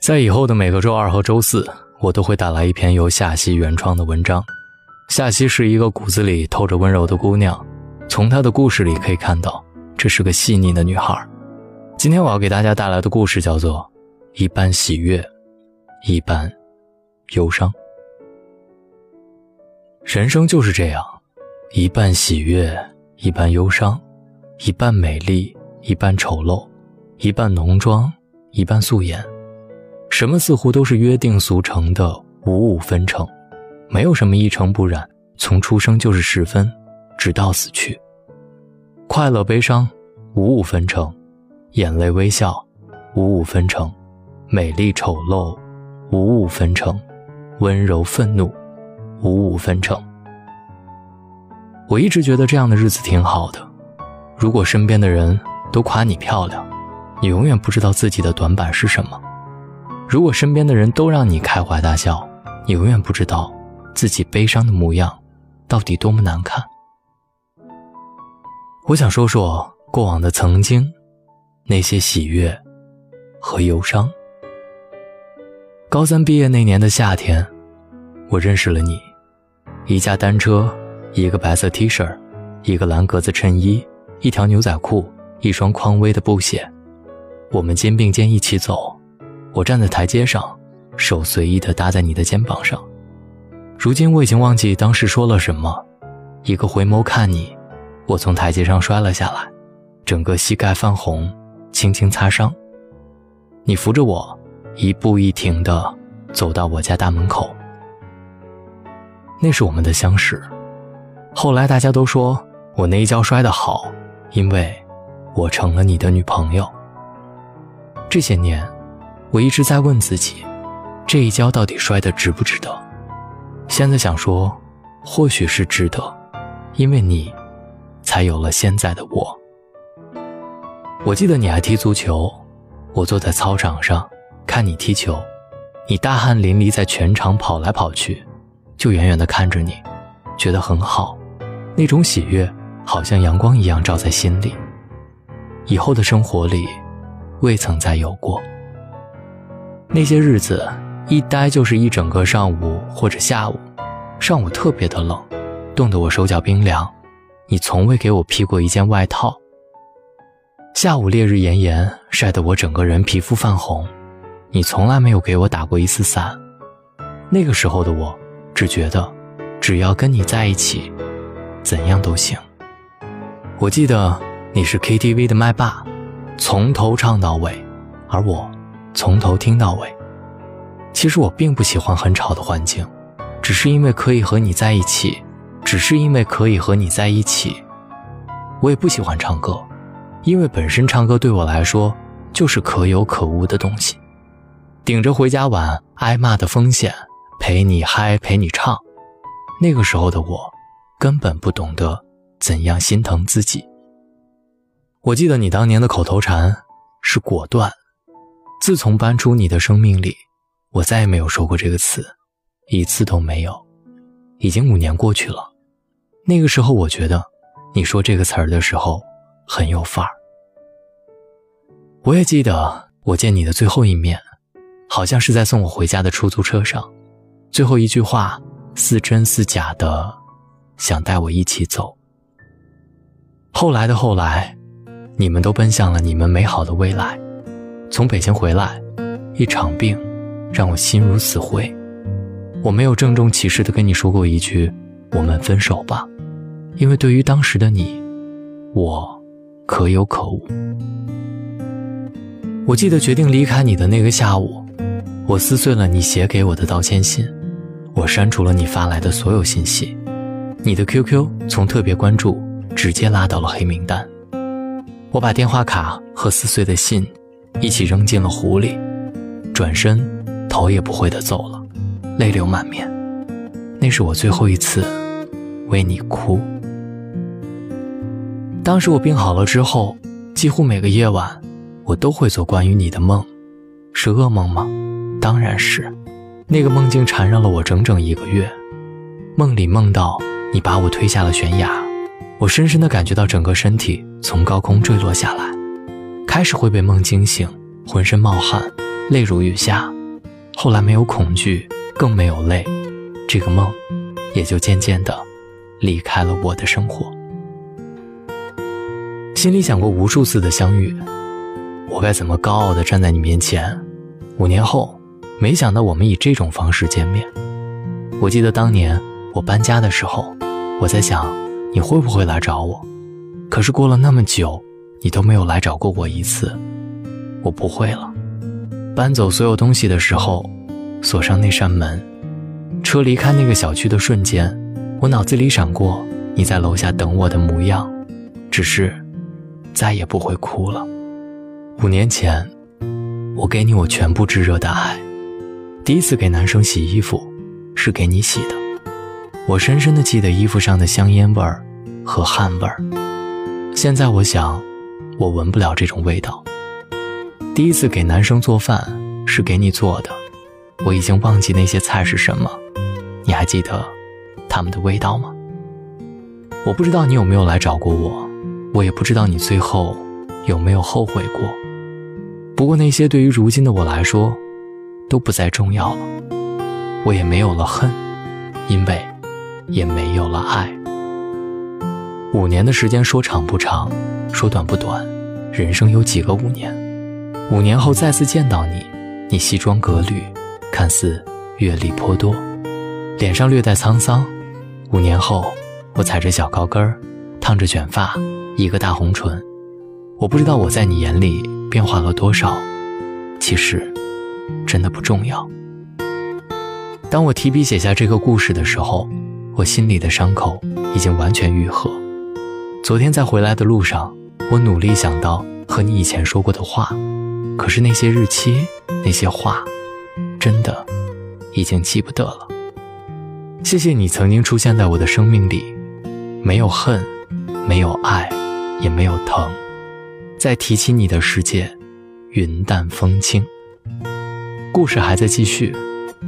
在以后的每个周二和周四，我都会带来一篇由夏曦原创的文章。夏曦是一个骨子里透着温柔的姑娘，从她的故事里可以看到，这是个细腻的女孩。今天我要给大家带来的故事叫做《一半喜悦，一半忧伤》。人生就是这样，一半喜悦，一半忧伤，一半美丽，一半丑陋，一半浓妆，一半素颜。什么似乎都是约定俗成的五五分成，没有什么一尘不染。从出生就是十分，直到死去。快乐悲伤五五分成，眼泪微笑五五分成，美丽丑陋五五分成，温柔愤怒五五分成。我一直觉得这样的日子挺好的。如果身边的人都夸你漂亮，你永远不知道自己的短板是什么。如果身边的人都让你开怀大笑，你永远不知道自己悲伤的模样到底多么难看。我想说说过往的曾经，那些喜悦和忧伤。高三毕业那年的夏天，我认识了你，一架单车，一个白色 T 恤，一个蓝格子衬衣，一条牛仔裤，一双匡威的布鞋，我们肩并肩一起走。我站在台阶上，手随意地搭在你的肩膀上。如今我已经忘记当时说了什么，一个回眸看你，我从台阶上摔了下来，整个膝盖泛红，轻轻擦伤。你扶着我，一步一停地走到我家大门口。那是我们的相识。后来大家都说我那一跤摔得好，因为我成了你的女朋友。这些年。我一直在问自己，这一跤到底摔得值不值得？现在想说，或许是值得，因为你，才有了现在的我。我记得你爱踢足球，我坐在操场上看你踢球，你大汗淋漓在全场跑来跑去，就远远地看着你，觉得很好，那种喜悦好像阳光一样照在心里。以后的生活里，未曾再有过。那些日子，一待就是一整个上午或者下午。上午特别的冷，冻得我手脚冰凉。你从未给我披过一件外套。下午烈日炎炎，晒得我整个人皮肤泛红。你从来没有给我打过一次伞。那个时候的我，只觉得，只要跟你在一起，怎样都行。我记得你是 KTV 的麦霸，从头唱到尾，而我。从头听到尾。其实我并不喜欢很吵的环境，只是因为可以和你在一起，只是因为可以和你在一起。我也不喜欢唱歌，因为本身唱歌对我来说就是可有可无的东西。顶着回家晚挨骂的风险，陪你嗨，陪你唱。那个时候的我，根本不懂得怎样心疼自己。我记得你当年的口头禅是果断。自从搬出你的生命里，我再也没有说过这个词，一次都没有。已经五年过去了，那个时候我觉得，你说这个词儿的时候很有范儿。我也记得我见你的最后一面，好像是在送我回家的出租车上，最后一句话似真似假的，想带我一起走。后来的后来，你们都奔向了你们美好的未来。从北京回来，一场病让我心如死灰。我没有郑重其事地跟你说过一句“我们分手吧”，因为对于当时的你，我可有可无。我记得决定离开你的那个下午，我撕碎了你写给我的道歉信，我删除了你发来的所有信息，你的 QQ 从特别关注直接拉到了黑名单。我把电话卡和撕碎的信。一起扔进了湖里，转身，头也不回地走了，泪流满面。那是我最后一次为你哭。当时我病好了之后，几乎每个夜晚，我都会做关于你的梦。是噩梦吗？当然是。那个梦境缠绕了我整整一个月。梦里梦到你把我推下了悬崖，我深深的感觉到整个身体从高空坠落下来。开始会被梦惊醒，浑身冒汗，泪如雨下。后来没有恐惧，更没有泪，这个梦也就渐渐的离开了我的生活。心里想过无数次的相遇，我该怎么高傲的站在你面前？五年后，没想到我们以这种方式见面。我记得当年我搬家的时候，我在想你会不会来找我，可是过了那么久，你都没有来找过我一次。我不会了。搬走所有东西的时候，锁上那扇门，车离开那个小区的瞬间，我脑子里闪过你在楼下等我的模样，只是再也不会哭了。五年前，我给你我全部炙热的爱，第一次给男生洗衣服，是给你洗的。我深深的记得衣服上的香烟味儿和汗味儿，现在我想，我闻不了这种味道。第一次给男生做饭是给你做的，我已经忘记那些菜是什么，你还记得他们的味道吗？我不知道你有没有来找过我，我也不知道你最后有没有后悔过。不过那些对于如今的我来说都不再重要了，我也没有了恨，因为也没有了爱。五年的时间说长不长，说短不短，人生有几个五年？五年后再次见到你，你西装革履，看似阅历颇多，脸上略带沧桑。五年后，我踩着小高跟儿，烫着卷发，一个大红唇。我不知道我在你眼里变化了多少，其实，真的不重要。当我提笔写下这个故事的时候，我心里的伤口已经完全愈合。昨天在回来的路上，我努力想到和你以前说过的话。可是那些日期，那些话，真的已经记不得了。谢谢你曾经出现在我的生命里，没有恨，没有爱，也没有疼。再提起你的世界，云淡风轻。故事还在继续，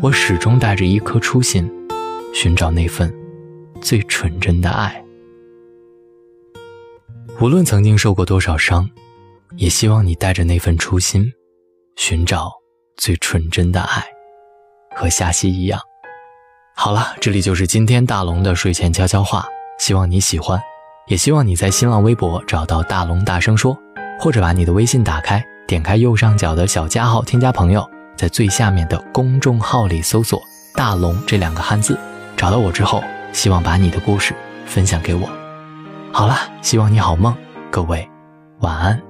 我始终带着一颗初心，寻找那份最纯真的爱。无论曾经受过多少伤。也希望你带着那份初心，寻找最纯真的爱，和夏曦一样。好了，这里就是今天大龙的睡前悄悄话，希望你喜欢，也希望你在新浪微博找到大龙大声说，或者把你的微信打开，点开右上角的小加号，添加朋友，在最下面的公众号里搜索“大龙”这两个汉字，找到我之后，希望把你的故事分享给我。好了，希望你好梦，各位晚安。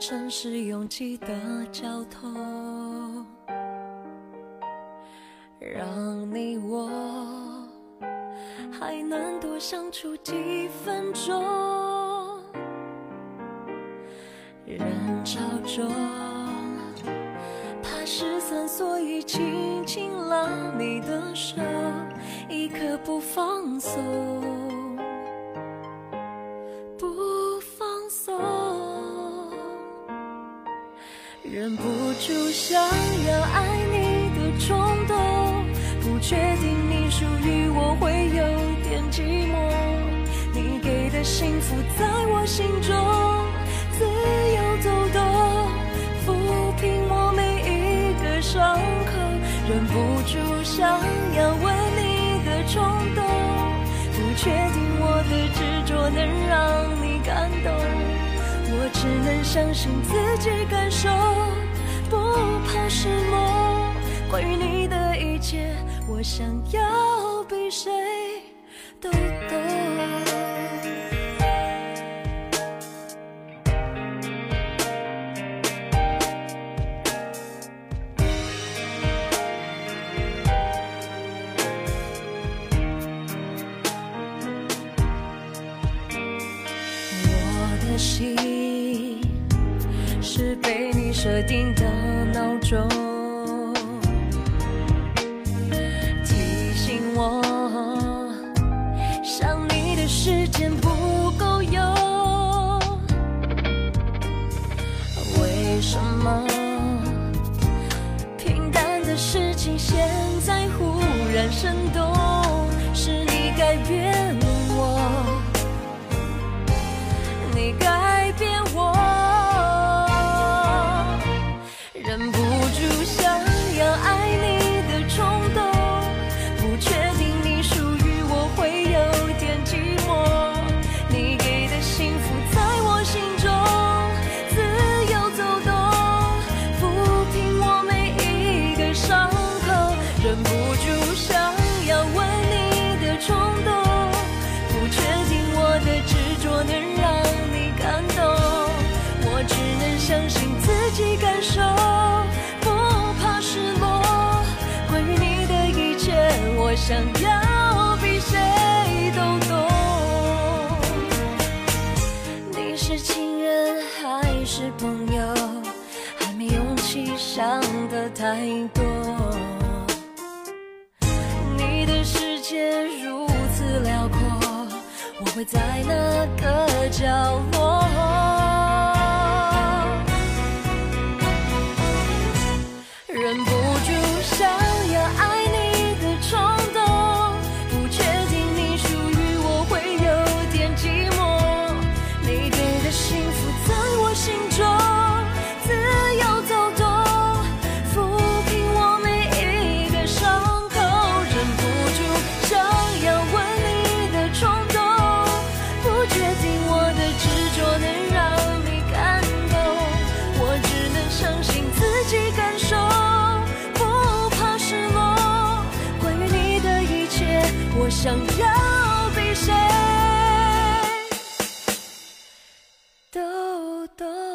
城市拥挤的交通，让你我还能多相处几分钟。人潮中失散，所以轻轻拉你的手，一刻不放松。忍不住想要爱你的冲动，不确定你属于我会有点寂寞。你给的幸福在我心中想要吻你的冲动，不确定我的执着能让你感动。我只能相信自己感受，不怕失落。关于你的一切，我想要心是被你设定的闹钟，提醒我想你的时间不够用。为什么平淡的事情现在忽然生动？想要比谁都懂。你是情人还是朋友？还没勇气想的太多。你的世界如此辽阔，我会在哪个角？都懂。